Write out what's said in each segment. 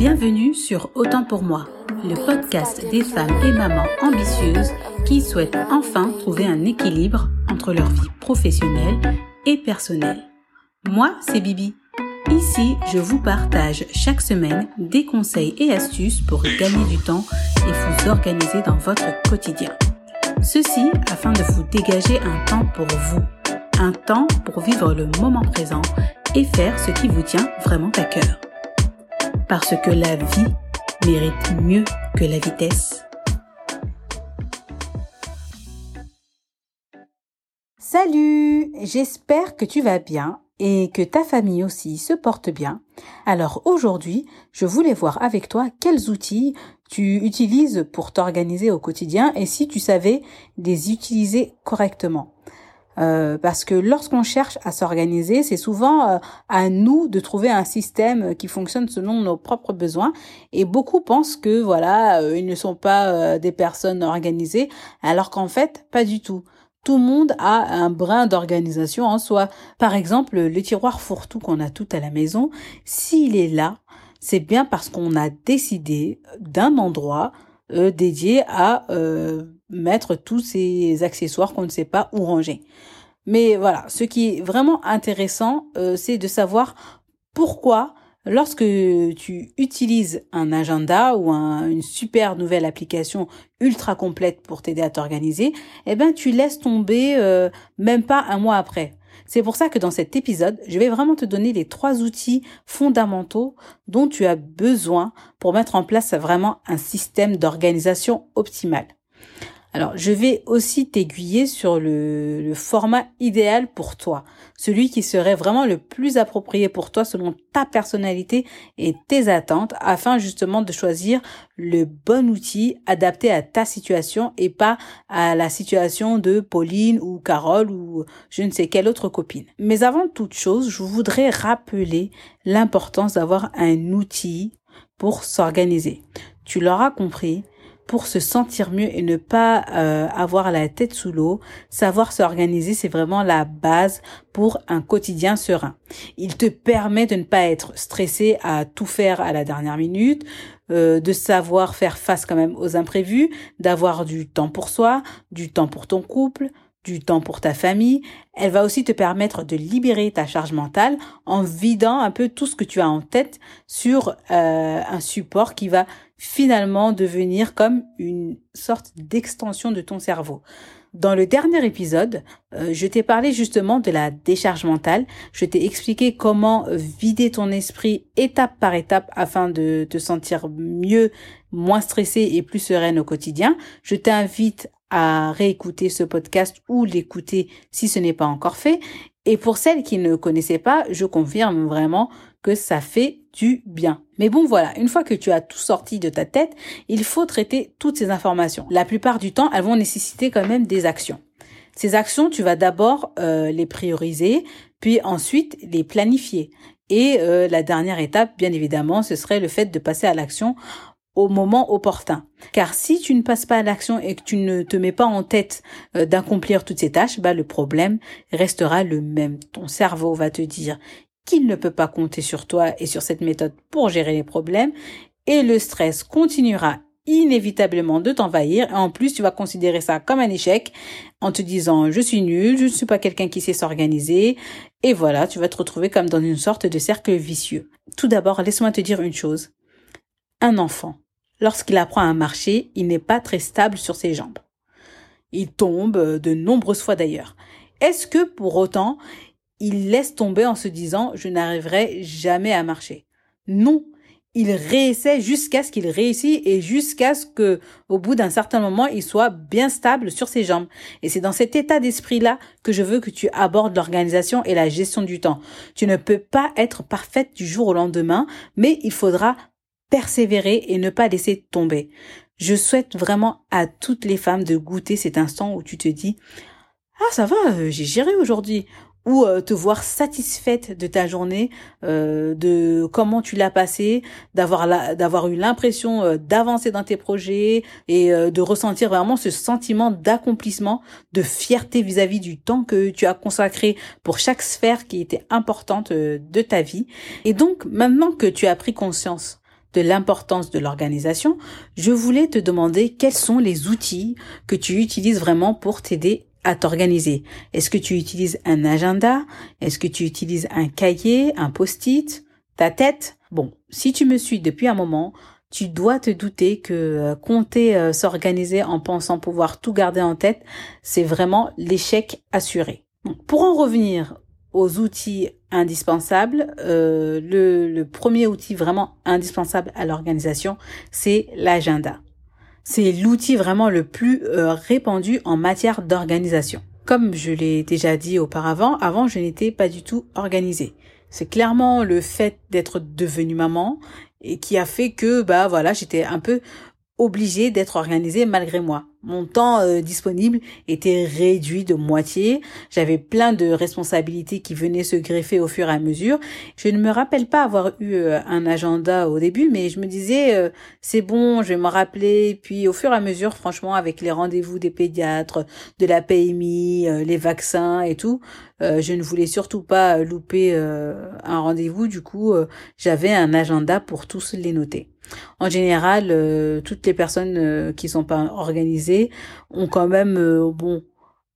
Bienvenue sur Autant pour moi, le podcast des femmes et mamans ambitieuses qui souhaitent enfin trouver un équilibre entre leur vie professionnelle et personnelle. Moi, c'est Bibi. Ici, je vous partage chaque semaine des conseils et astuces pour gagner du temps et vous organiser dans votre quotidien. Ceci afin de vous dégager un temps pour vous, un temps pour vivre le moment présent et faire ce qui vous tient vraiment à cœur parce que la vie mérite mieux que la vitesse. Salut, j'espère que tu vas bien et que ta famille aussi se porte bien. Alors aujourd'hui, je voulais voir avec toi quels outils tu utilises pour t'organiser au quotidien et si tu savais les utiliser correctement. Euh, parce que lorsqu'on cherche à s'organiser, c'est souvent euh, à nous de trouver un système qui fonctionne selon nos propres besoins. Et beaucoup pensent que voilà, euh, ils ne sont pas des personnes organisées, alors qu'en fait, pas du tout. Tout le monde a un brin d'organisation en soi. Par exemple, le tiroir fourre-tout qu'on a tout à la maison, s'il est là, c'est bien parce qu'on a décidé d'un endroit dédié à mettre tous ces accessoires qu'on ne sait pas où ranger. Mais voilà, ce qui est vraiment intéressant, euh, c'est de savoir pourquoi lorsque tu utilises un agenda ou une super nouvelle application ultra complète pour t'aider à t'organiser, eh ben tu laisses tomber euh, même pas un mois après. C'est pour ça que dans cet épisode, je vais vraiment te donner les trois outils fondamentaux dont tu as besoin pour mettre en place vraiment un système d'organisation optimal. Alors, je vais aussi t'aiguiller sur le, format idéal pour toi, celui qui serait vraiment le plus approprié pour toi selon ta personnalité et tes attentes, afin justement de choisir le bon outil adapté à ta situation et pas à la situation de Pauline ou Carole ou je ne sais quelle autre copine. Mais avant toute chose, je voudrais rappeler l'importance d'avoir un outil pour s'organiser. Tu l'auras compris, pour se sentir mieux et ne pas euh, avoir la tête sous l'eau, savoir s'organiser, c'est vraiment la base pour un quotidien serein. Il te permet de ne pas être stressé à tout faire à la dernière minute, euh, de savoir faire face quand même aux imprévus, d'avoir du temps pour soi, du temps pour ton couple, du temps pour ta famille. Elle va aussi te permettre de libérer ta charge mentale en vidant un peu tout ce que tu as en tête sur euh, un support qui va finalement devenir comme une sorte d'extension de ton cerveau. Dans le dernier épisode, euh, je t'ai parlé justement de la décharge mentale. Je t'ai expliqué comment vider ton esprit étape par étape afin de te sentir mieux, moins stressé et plus sereine au quotidien. Je t'invite à réécouter ce podcast ou l'écouter si ce n'est pas encore fait. Et pour celles qui ne connaissaient pas, je confirme vraiment que ça fait du bien. Mais bon voilà, une fois que tu as tout sorti de ta tête, il faut traiter toutes ces informations. La plupart du temps, elles vont nécessiter quand même des actions. Ces actions, tu vas d'abord euh, les prioriser, puis ensuite les planifier. Et euh, la dernière étape, bien évidemment, ce serait le fait de passer à l'action au moment opportun. Car si tu ne passes pas à l'action et que tu ne te mets pas en tête euh, d'accomplir toutes ces tâches, bah, le problème restera le même. Ton cerveau va te dire qu'il ne peut pas compter sur toi et sur cette méthode pour gérer les problèmes et le stress continuera inévitablement de t'envahir et en plus tu vas considérer ça comme un échec en te disant je suis nul, je ne suis pas quelqu'un qui sait s'organiser et voilà, tu vas te retrouver comme dans une sorte de cercle vicieux. Tout d'abord, laisse-moi te dire une chose. Un enfant, lorsqu'il apprend à marcher, il n'est pas très stable sur ses jambes. Il tombe euh, de nombreuses fois d'ailleurs. Est-ce que pour autant, il laisse tomber en se disant je n'arriverai jamais à marcher Non, il réessaie jusqu'à ce qu'il réussisse et jusqu'à ce que, au bout d'un certain moment, il soit bien stable sur ses jambes. Et c'est dans cet état d'esprit-là que je veux que tu abordes l'organisation et la gestion du temps. Tu ne peux pas être parfaite du jour au lendemain, mais il faudra persévérer et ne pas laisser tomber. Je souhaite vraiment à toutes les femmes de goûter cet instant où tu te dis ah ça va, euh, j'ai géré aujourd'hui ou euh, te voir satisfaite de ta journée, euh, de comment tu l'as passée, d'avoir d'avoir eu l'impression d'avancer dans tes projets et de ressentir vraiment ce sentiment d'accomplissement, de fierté vis-à-vis du temps que tu as consacré pour chaque sphère qui était importante de ta vie. Et donc maintenant que tu as pris conscience de l'importance de l'organisation, je voulais te demander quels sont les outils que tu utilises vraiment pour t'aider à t'organiser. Est-ce que tu utilises un agenda? Est-ce que tu utilises un cahier, un post-it, ta tête? Bon, si tu me suis depuis un moment, tu dois te douter que euh, compter euh, s'organiser en pensant pouvoir tout garder en tête, c'est vraiment l'échec assuré. pour en revenir aux outils indispensables, euh, le, premier outil vraiment indispensable à l'organisation, c'est l'agenda. C'est l'outil vraiment le plus euh, répandu en matière d'organisation. Comme je l'ai déjà dit auparavant, avant je n'étais pas du tout organisée. C'est clairement le fait d'être devenue maman et qui a fait que bah voilà j'étais un peu obligée d'être organisée malgré moi. Mon temps euh, disponible était réduit de moitié. J'avais plein de responsabilités qui venaient se greffer au fur et à mesure. Je ne me rappelle pas avoir eu euh, un agenda au début, mais je me disais euh, c'est bon, je vais me rappeler. Puis au fur et à mesure, franchement, avec les rendez-vous des pédiatres, de la PMI, les vaccins et tout, je ne voulais surtout pas louper un rendez-vous. Du coup, j'avais un agenda pour tous les noter. En général, toutes les personnes qui sont pas organisées ont quand même euh, bon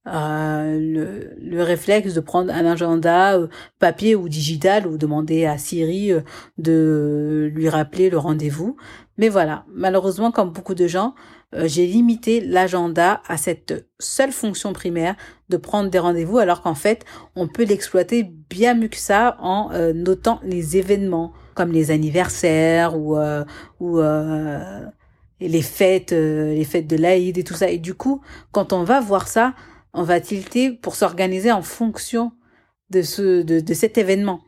euh, le, le, réflexe de prendre un agenda euh, papier ou digital ou demander à Siri de lui rappeler le rendez-vous. Mais voilà, malheureusement, comme beaucoup de gens, j'ai limité l'agenda à cette seule fonction primaire de prendre des rendez-vous, alors qu'en fait, on peut l'exploiter bien mieux que ça en notant les événements, comme les anniversaires ou, ou et les fêtes, euh, les fêtes de l'Aïd et tout ça. Et du coup, quand on va voir ça, on va tilter pour s'organiser en fonction de ce, de, de, cet événement.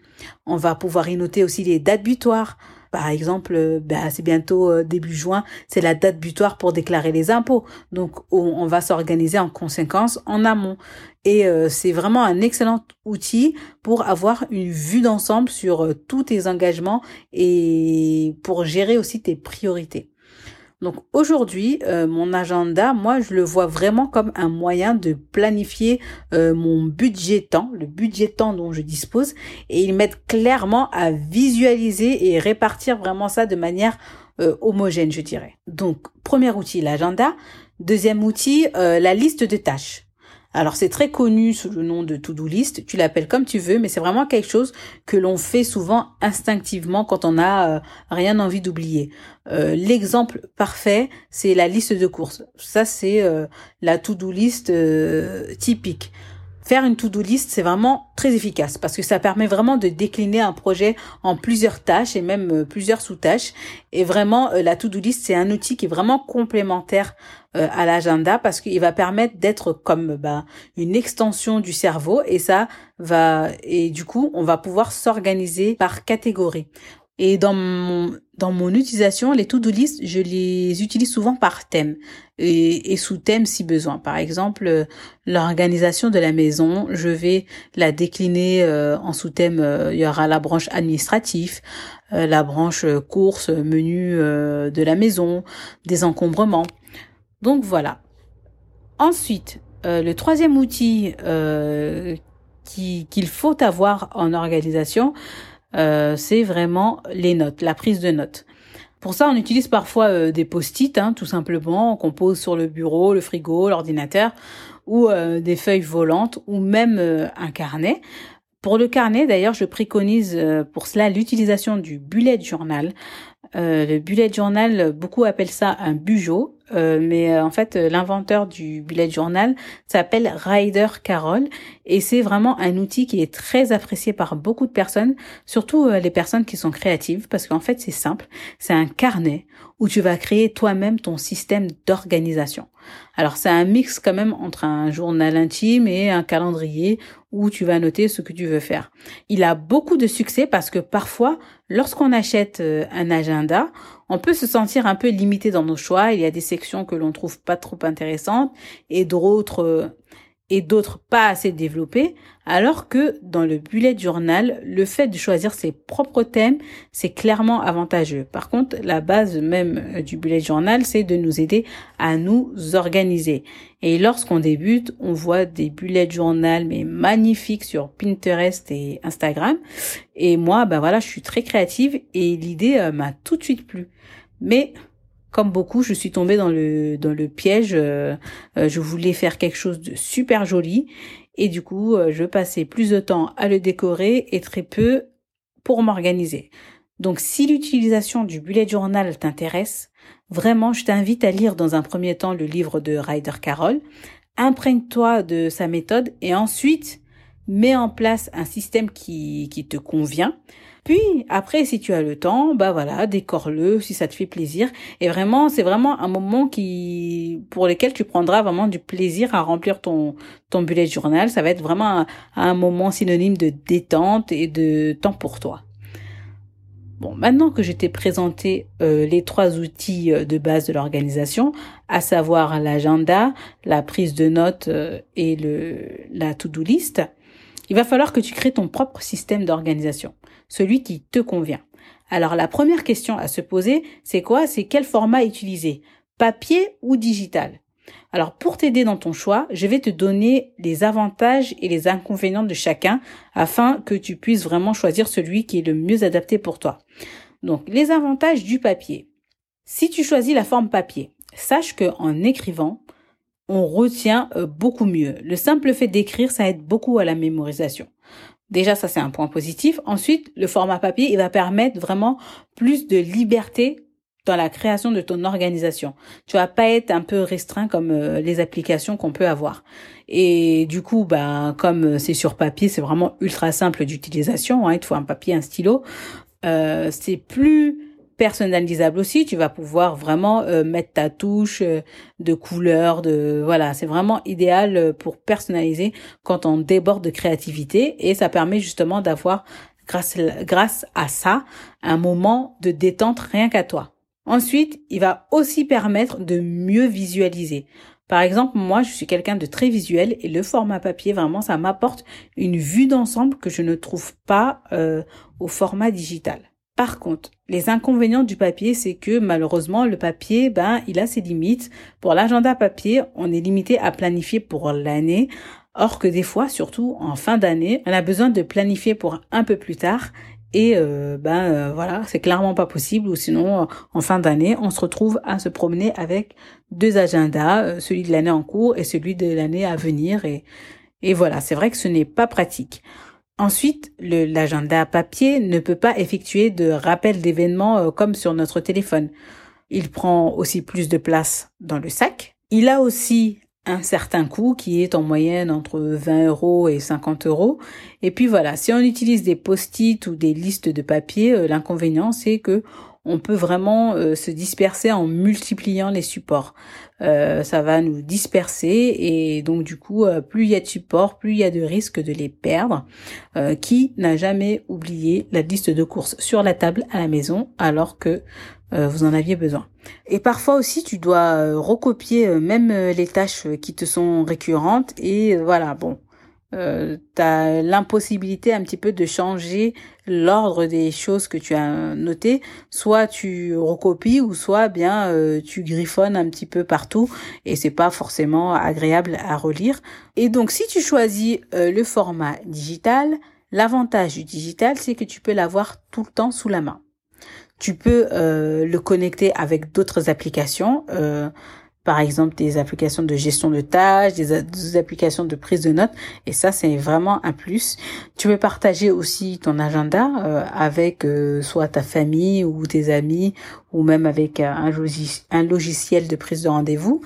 On va pouvoir y noter aussi les dates butoirs. Par exemple, bah, c'est bientôt euh, début juin, c'est la date butoir pour déclarer les impôts. Donc, on, va s'organiser en conséquence en amont. Et c'est vraiment un excellent outil pour avoir une vue d'ensemble sur tous tes engagements et pour gérer aussi tes priorités. Donc aujourd'hui, euh, mon agenda, moi, je le vois vraiment comme un moyen de planifier euh, mon budget temps, le budget temps dont je dispose, et ils m'aident clairement à visualiser et répartir vraiment ça de manière euh, homogène, je dirais. Donc, premier outil, l'agenda. Deuxième outil, la liste de tâches. Alors c'est très connu sous le nom de to-do list, tu l'appelles comme tu veux, mais c'est vraiment quelque chose que l'on fait souvent instinctivement quand on n'a euh, rien envie d'oublier. Euh, l'exemple parfait, c'est la liste de courses. Ça c'est euh, la to-do list typique. Faire une to-do list, c'est vraiment très efficace parce que ça permet vraiment de décliner un projet en plusieurs tâches et même euh, plusieurs sous-tâches. Et vraiment, euh, la to-do list, c'est un outil qui est vraiment complémentaire euh, à l'agenda parce qu'il va permettre d'être comme bah, une extension du cerveau et ça va et du coup, on va pouvoir s'organiser par catégorie. Et dans mon, dans mon utilisation, les to-do list, je les utilise souvent par thème et, et sous thème si besoin. Par exemple, l'organisation de la maison, je vais la décliner euh, en sous-thème. Euh, il y aura la branche administrative, euh, la branche course, menu de la maison, des encombrements. Donc voilà. Ensuite, le troisième outil qu'il faut avoir en organisation, euh, c'est vraiment les notes, la prise de notes. Pour ça, on utilise parfois euh, des post-it, hein, tout simplement, qu'on pose sur le bureau, le frigo, l'ordinateur, ou euh, des feuilles volantes, ou même un carnet. Pour le carnet, d'ailleurs, je préconise pour cela l'utilisation du bullet journal. Le bullet journal, beaucoup appellent ça un bugeot. Euh, mais euh, en fait, euh, l'inventeur du bullet journal s'appelle Ryder Carroll et c'est vraiment un outil qui est très apprécié par beaucoup de personnes, surtout les personnes qui sont créatives, parce qu'en fait, c'est simple, c'est un carnet où tu vas créer toi-même ton système d'organisation. Alors c'est un mix quand même entre un journal intime et un calendrier où tu vas noter ce que tu veux faire. Il a beaucoup de succès parce que parfois, lorsqu'on achète un agenda, on peut se sentir un peu limité dans nos choix. Il y a des sections que l'on trouve pas trop intéressantes et d'autres euh, et d'autres pas assez développés, alors que dans le bullet journal, le fait de choisir ses propres thèmes, c'est clairement avantageux. Par contre, la base même euh, du bullet journal, c'est de nous aider à nous organiser. Et lorsqu'on débute, on voit des bullet journal mais magnifiques sur Pinterest et Instagram. Et moi, ben voilà, je suis très créative et l'idée euh, m'a tout de suite plu. Mais comme beaucoup, je suis tombée dans le dans le piège. Euh, euh, je voulais faire quelque chose de super joli et du coup, euh, je passais plus de temps à le décorer et très peu pour m'organiser. Donc, si l'utilisation du bullet journal t'intéresse, vraiment, je t'invite à lire dans un premier temps le livre de Ryder Carroll. Imprègne-toi de sa méthode et ensuite mets en place un système qui, qui te convient. Puis après, si tu as le temps, bah voilà, décore-le si ça te fait plaisir. Et vraiment, c'est vraiment un moment qui, pour lequel tu prendras vraiment du plaisir à remplir ton ton bullet journal. Ça va être vraiment un, moment synonyme de détente et de temps pour toi. Bon, maintenant que je t'ai présenté euh, les trois outils euh, de base de l'organisation, à savoir l'agenda, la prise de notes euh, et le la to-do list, il va falloir que tu crées ton propre système d'organisation celui qui te convient. Alors la première question à se poser, c'est quoi? C'est quel format utiliser? Papier ou digital? Alors pour t'aider dans ton choix, je vais te donner les avantages et les inconvénients de chacun afin que tu puisses vraiment choisir celui qui est le mieux adapté pour toi. Donc les avantages du papier. Si tu choisis la forme papier, sache que en écrivant, on retient euh, beaucoup mieux. Le simple fait d'écrire, ça aide beaucoup à la mémorisation. Déjà, ça c'est un point positif. Ensuite, le format papier, il va permettre vraiment plus de liberté dans la création de ton organisation. Tu vas pas être un peu restreint comme euh, les applications qu'on peut avoir. Et du coup, bah, comme c'est sur papier, c'est vraiment ultra simple d'utilisation. Hein, il te faut un papier, un stylo. Euh, c'est plus personnalisable aussi. Tu vas pouvoir vraiment euh, mettre ta touche euh, de couleur, de voilà, c'est vraiment idéal euh, pour personnaliser quand on déborde de créativité et ça permet justement d'avoir grâce grâce à ça un moment de détente rien qu'à toi. Ensuite, il va aussi permettre de mieux visualiser. Par exemple, moi, je suis quelqu'un de très visuel et le format papier, vraiment, ça m'apporte une vue d'ensemble que je ne trouve pas au format digital. Par contre, les inconvénients du papier, c'est que malheureusement, le papier, ben, il a ses limites. Pour l'agenda papier, on est limité à planifier pour l'année. Or que des fois, surtout en fin d'année, on a besoin de planifier pour un peu plus tard. Et euh, ben euh, voilà, c'est clairement pas possible. Ou sinon, en fin d'année, on se retrouve à se promener avec deux agendas, euh, celui de l'année en cours et celui de l'année à venir. Et, et voilà, c'est vrai que ce n'est pas pratique. Ensuite, l'agenda papier ne peut pas effectuer de rappel d'événements euh, comme sur notre téléphone. Il prend aussi plus de place dans le sac. Il a aussi un certain coût qui est en moyenne entre 20 euros et 50 euros. Et puis voilà, si on utilise des post-it ou des listes de papier, euh, l'inconvénient c'est que on peut vraiment euh, se disperser en multipliant les supports. Euh, ça va nous disperser et donc du coup, euh, plus il y a de supports, plus il y a de risques de les perdre. qui n'a jamais oublié la liste de courses sur la table à la maison alors que vous en aviez besoin. Et parfois aussi, tu dois recopier même les tâches qui te sont récurrentes et voilà, bon, euh, tu as l'impossibilité un petit peu de changer l'ordre des choses que tu as notées. Soit tu recopies ou soit bien euh, tu griffonnes un petit peu partout et c'est pas forcément agréable à relire. Et donc si tu choisis euh, le format digital, l'avantage du digital c'est que tu peux l'avoir tout le temps sous la main. Tu peux euh, le connecter avec d'autres applications par exemple des applications de gestion de tâches, des, applications de prise de notes, et ça c'est vraiment un plus. Tu peux partager aussi ton agenda euh, avec euh, soit ta famille ou tes amis, ou même avec euh, un, un logiciel de prise de rendez-vous.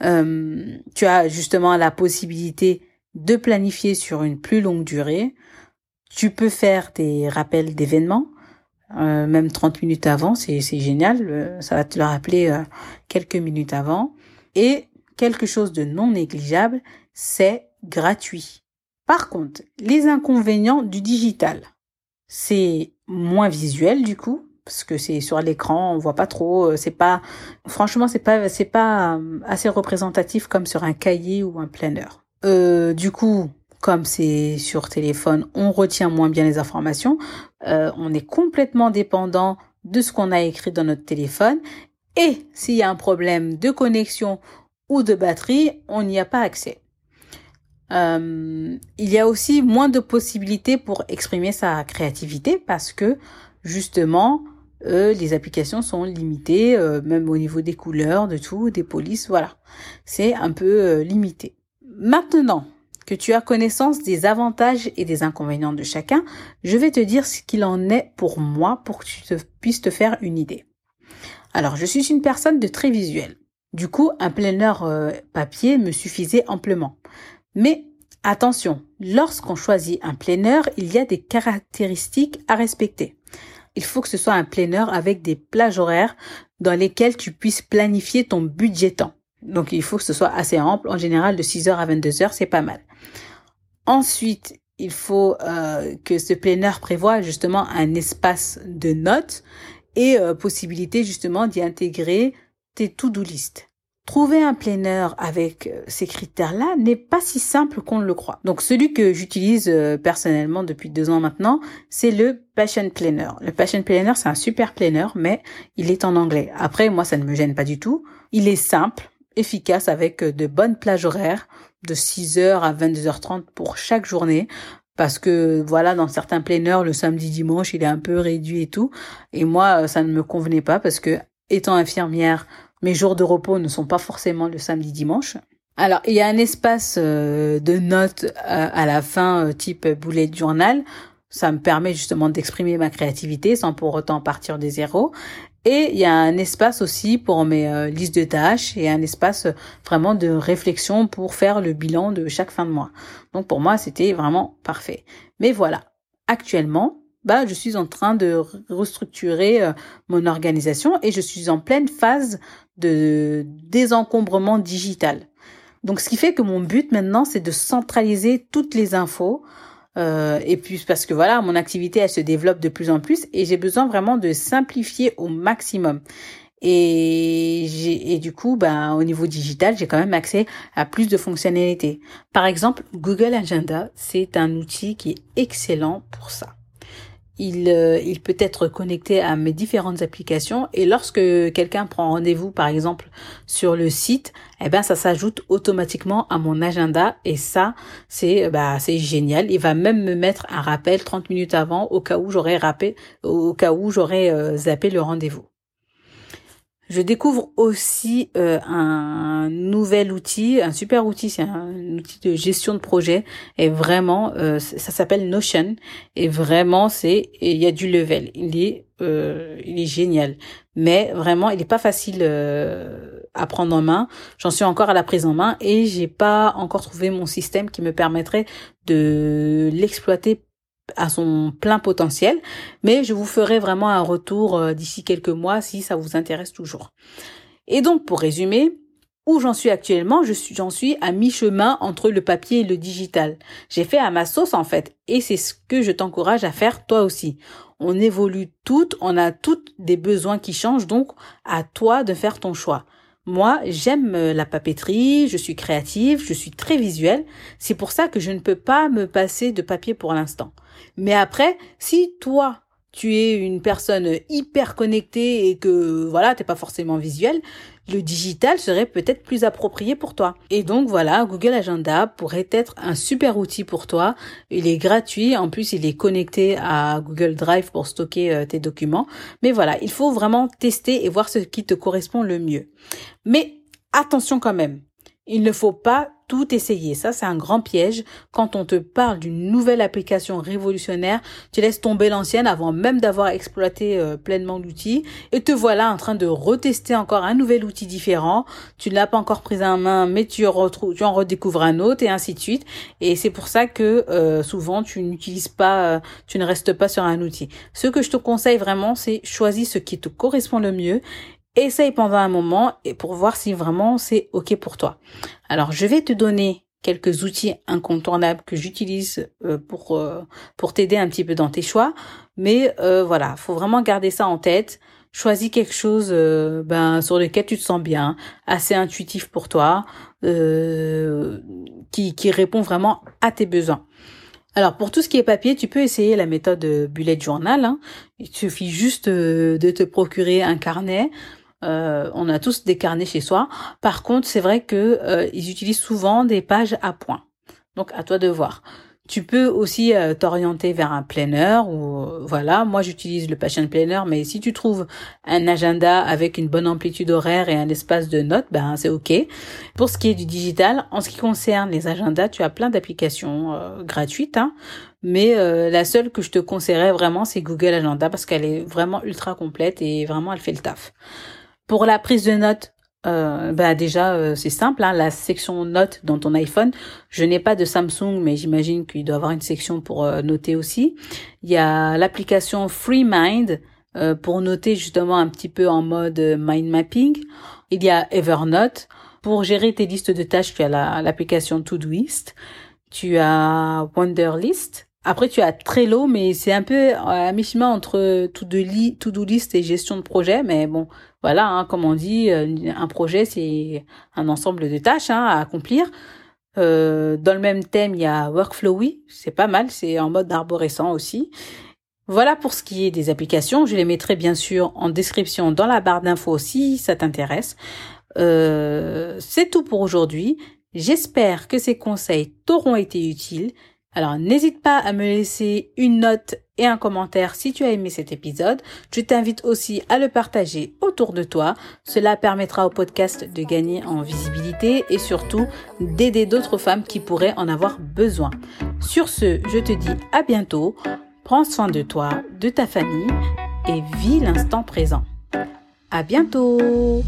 tu as justement la possibilité de planifier sur une plus longue durée. Tu peux faire des rappels d'événements. Euh, même 30 minutes avant, c'est génial, euh, ça va te le rappeler euh, quelques minutes avant. Et quelque chose de non négligeable, c'est gratuit. Par contre, les inconvénients du digital, c'est moins visuel du coup, parce que c'est sur l'écran, on voit pas trop, c'est pas, franchement, c'est pas, c'est pas assez représentatif comme sur un cahier ou un planeur. du coup, comme c'est sur téléphone, on retient moins bien les informations. Euh, on est complètement dépendant de ce qu'on a écrit dans notre téléphone. Et s'il y a un problème de connexion ou de batterie, on n'y a pas accès. Euh, il y a aussi moins de possibilités pour exprimer sa créativité parce que justement, euh, les applications sont limitées, même au niveau des couleurs, de tout, des polices, voilà. C'est un peu limité. Maintenant que tu as connaissance des avantages et des inconvénients de chacun, je vais te dire ce qu'il en est pour moi pour que tu puisses te faire une idée. Alors, je suis une personne de très visuelle. Du coup, un planner papier me suffisait amplement. Mais attention, lorsqu'on choisit un planner, il y a des caractéristiques à respecter. Il faut que ce soit un planner avec des plages horaires dans lesquelles tu puisses planifier ton budget temps. Donc il faut que ce soit assez ample. En général, de 6h à 22h, c'est pas mal. Ensuite, il faut euh, que ce planner prévoit justement un espace de notes et euh, possibilité justement d'y intégrer tes to-do list. Trouver un planner avec euh, ces critères-là n'est pas si simple qu'on le croit. Donc celui que j'utilise personnellement depuis deux ans maintenant, c'est le Passion Planner. Le Passion Planner, c'est un super planner, mais il est en anglais. Après, moi, ça ne me gêne pas du tout. Il est simple, efficace avec euh, de bonnes plages horaires de 6h à 22h30 pour chaque journée parce que voilà dans certains planners le samedi dimanche il est un peu réduit et tout et moi ça ne me convenait pas parce que étant infirmière mes jours de repos ne sont pas forcément le samedi dimanche. Alors, il y a un espace euh, de notes euh, à la fin, euh, type bullet journal. Ça me permet justement d'exprimer ma créativité sans pour autant partir des zéros. Et il y a un espace aussi pour mes listes de tâches et un espace vraiment de réflexion pour faire le bilan de chaque fin de mois. Donc pour moi, c'était vraiment parfait. Mais voilà, actuellement, bah, je suis en train de restructurer mon organisation et je suis en pleine phase de désencombrement digital. Donc ce qui fait que mon but maintenant, c'est de centraliser toutes les infos. Euh, et puis parce que voilà, mon activité, elle se développe de plus en plus et j'ai besoin vraiment de simplifier au maximum. Et, et du coup, ben, au niveau digital, j'ai quand même accès à plus de fonctionnalités. Par exemple, Google Agenda, c'est un outil qui est excellent pour ça il, euh, il peut être connecté à mes différentes applications et lorsque quelqu'un prend rendez-vous par exemple sur le site, eh ben ça s'ajoute automatiquement à mon agenda et ça c'est bah c'est génial. Il va même me mettre un rappel 30 minutes avant au cas où j'aurais au cas où j'aurais euh, zappé le rendez-vous. Je découvre aussi euh, un nouvel outil, un super outil, c'est un, outil de gestion de projet. Et vraiment euh, ça s'appelle Notion. Et vraiment c'est il y a du level, il est euh, il est génial, mais vraiment il n'est pas facile à prendre en main. J'en suis encore à la prise en main et j'ai pas encore trouvé mon système qui me permettrait de l'exploiter à son plein potentiel, mais je vous ferai vraiment un retour euh, d'ici quelques mois si ça vous intéresse toujours. Et donc pour résumer, où j'en suis actuellement, j'en suis à mi-chemin entre le papier et le digital. J'ai fait à ma sauce en fait, et c'est ce que je t'encourage à faire toi aussi. On évolue toutes, on a toutes des besoins qui changent, donc à toi de faire ton choix. Moi, j'aime euh, la papeterie, je suis créative, je suis très visuelle. C'est pour ça que je ne peux pas me passer de papier pour l'instant. Mais après, si toi, tu es une personne hyper connectée et que voilà, t'es pas forcément visuel, le digital serait peut-être plus approprié pour toi. Et donc voilà, Google Agenda pourrait être un super outil pour toi. Il est gratuit, en plus il est connecté à Google Drive pour stocker euh, tes documents. Mais voilà, il faut vraiment tester et voir ce qui te correspond le mieux. Mais attention quand même, il ne faut pas tout essayer. Ça, c'est un grand piège. Quand on te parle d'une nouvelle application révolutionnaire, tu laisses tomber l'ancienne avant même d'avoir exploité euh, pleinement l'outil et te voilà en train de retester encore un nouvel outil différent. Tu ne l'as pas encore pris en main, mais tu, en redécouvres un autre et ainsi de suite. Et c'est pour ça que euh, souvent tu n'utilises pas, euh, tu ne restes pas sur un outil. Ce que je te conseille vraiment, c'est choisis ce qui te correspond le mieux Essaye pendant un moment et pour voir si vraiment c'est OK pour toi. Alors, je vais te donner quelques outils incontournables que j'utilise euh, pour euh, pour t'aider un petit peu dans tes choix, mais euh, voilà, faut vraiment garder ça en tête. choisis quelque chose euh, ben sur lequel tu te sens bien, assez intuitif pour toi, qui, qui répond vraiment à tes besoins. Alors pour tout ce qui est papier, tu peux essayer la méthode bullet journal. Hein. Il suffit juste de te procurer un carnet. On a tous des carnets chez soi. Par contre, c'est vrai que ils utilisent souvent des pages à points. Donc à toi de voir. Tu peux aussi euh, t'orienter vers un planner ou euh, voilà, moi j'utilise le Passion Planner mais si tu trouves un agenda avec une bonne amplitude horaire et un espace de notes, ben c'est OK. Pour ce qui est du digital, en ce qui concerne les agendas, tu as plein d'applications euh, gratuites hein, mais la seule que je te conseillerais vraiment c'est Google Agenda parce qu'elle est vraiment ultra complète et vraiment elle fait le taf. Pour la prise de notes, euh, bah déjà euh, c'est simple, hein, la section notes dans ton iPhone. Je n'ai pas de Samsung, mais j'imagine qu'il doit avoir une section pour euh, noter aussi. Il y a l'application FreeMind euh, pour noter justement un petit peu en mode mind mapping. Il y a Evernote pour gérer tes listes de tâches. Tu as l'application Todoist. Tu as Wonderlist après, tu as Trello, mais c'est un peu à mi-chemin entre to-do list et gestion de projet. Mais bon, voilà, hein, comme on dit, euh, un projet, c'est un ensemble de tâches hein, à accomplir. Euh, dans le même thème, il y a Workflowy, c'est pas mal, c'est en mode arborescent aussi. Voilà pour ce qui est des applications. Je les mettrai bien sûr en description dans la barre d'infos si ça t'intéresse. Euh, c'est tout pour aujourd'hui. J'espère que ces conseils t'auront été utiles. Alors n'hésite pas à me laisser une note et un commentaire si tu as aimé cet épisode. Je t'invite aussi à le partager autour de toi. Cela permettra au podcast de gagner en visibilité et surtout d'aider d'autres femmes qui pourraient en avoir besoin. Sur ce, je te dis à bientôt. Prends soin de toi, de ta famille et vis l'instant présent. À bientôt!